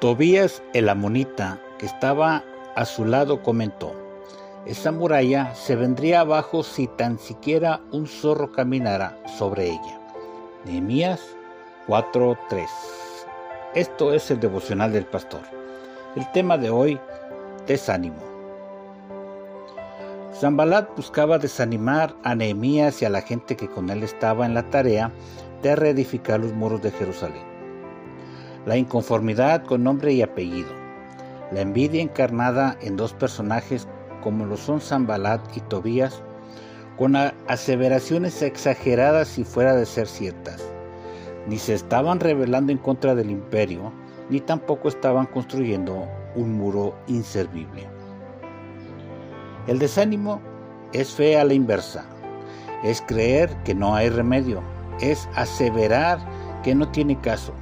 Tobías el amonita, que estaba a su lado, comentó, esa muralla se vendría abajo si tan siquiera un zorro caminara sobre ella. Nehemías 4:3 Esto es el devocional del pastor. El tema de hoy, desánimo. Zambalat buscaba desanimar a Nehemías y a la gente que con él estaba en la tarea de reedificar los muros de Jerusalén la inconformidad con nombre y apellido, la envidia encarnada en dos personajes como lo son Zambalat y Tobías, con aseveraciones exageradas y fuera de ser ciertas. Ni se estaban rebelando en contra del imperio, ni tampoco estaban construyendo un muro inservible. El desánimo es fe a la inversa, es creer que no hay remedio, es aseverar que no tiene caso,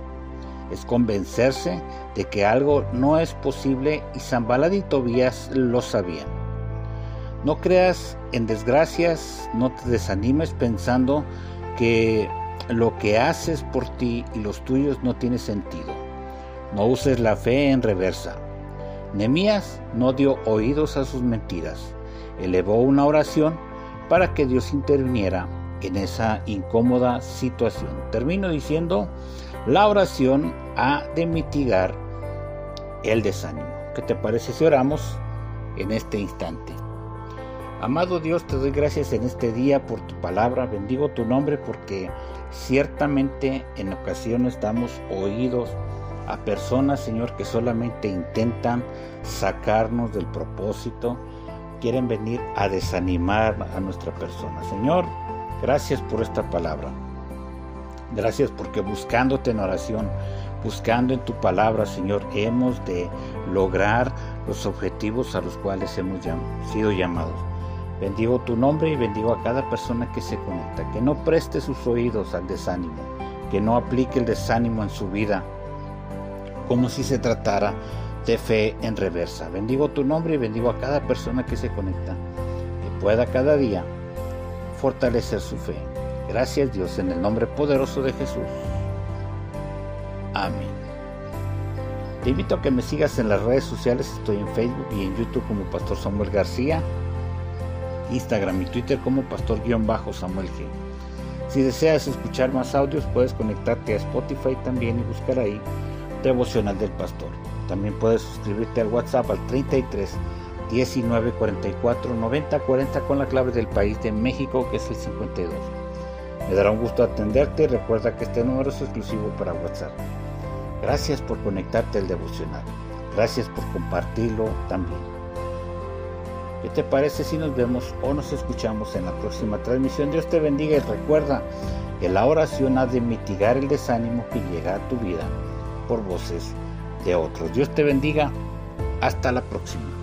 es convencerse de que algo no es posible y Zambalad y Tobías lo sabían. No creas en desgracias, no te desanimes pensando que lo que haces por ti y los tuyos no tiene sentido. No uses la fe en reversa. Nemías no dio oídos a sus mentiras. Elevó una oración para que Dios interviniera en esa incómoda situación. Termino diciendo, la oración ha de mitigar el desánimo. ¿Qué te parece si oramos en este instante? Amado Dios, te doy gracias en este día por tu palabra. Bendigo tu nombre porque ciertamente en ocasiones damos oídos a personas, Señor, que solamente intentan sacarnos del propósito, quieren venir a desanimar a nuestra persona. Señor, gracias por esta palabra. Gracias porque buscándote en oración, buscando en tu palabra, Señor, hemos de lograr los objetivos a los cuales hemos sido llamados. Bendigo tu nombre y bendigo a cada persona que se conecta, que no preste sus oídos al desánimo, que no aplique el desánimo en su vida como si se tratara de fe en reversa. Bendigo tu nombre y bendigo a cada persona que se conecta, que pueda cada día fortalecer su fe Gracias Dios en el nombre poderoso de Jesús. Amén. Te invito a que me sigas en las redes sociales, estoy en Facebook y en YouTube como Pastor Samuel García, Instagram y Twitter como Pastor-Samuel G. Si deseas escuchar más audios, puedes conectarte a Spotify también y buscar ahí Devocional del Pastor. También puedes suscribirte al WhatsApp al 33 19 44 90 40 con la clave del país de México que es el 52. Me dará un gusto atenderte y recuerda que este número es exclusivo para WhatsApp. Gracias por conectarte al devocional. Gracias por compartirlo también. ¿Qué te parece si nos vemos o nos escuchamos en la próxima transmisión? Dios te bendiga y recuerda que la oración ha de mitigar el desánimo que llega a tu vida por voces de otros. Dios te bendiga. Hasta la próxima.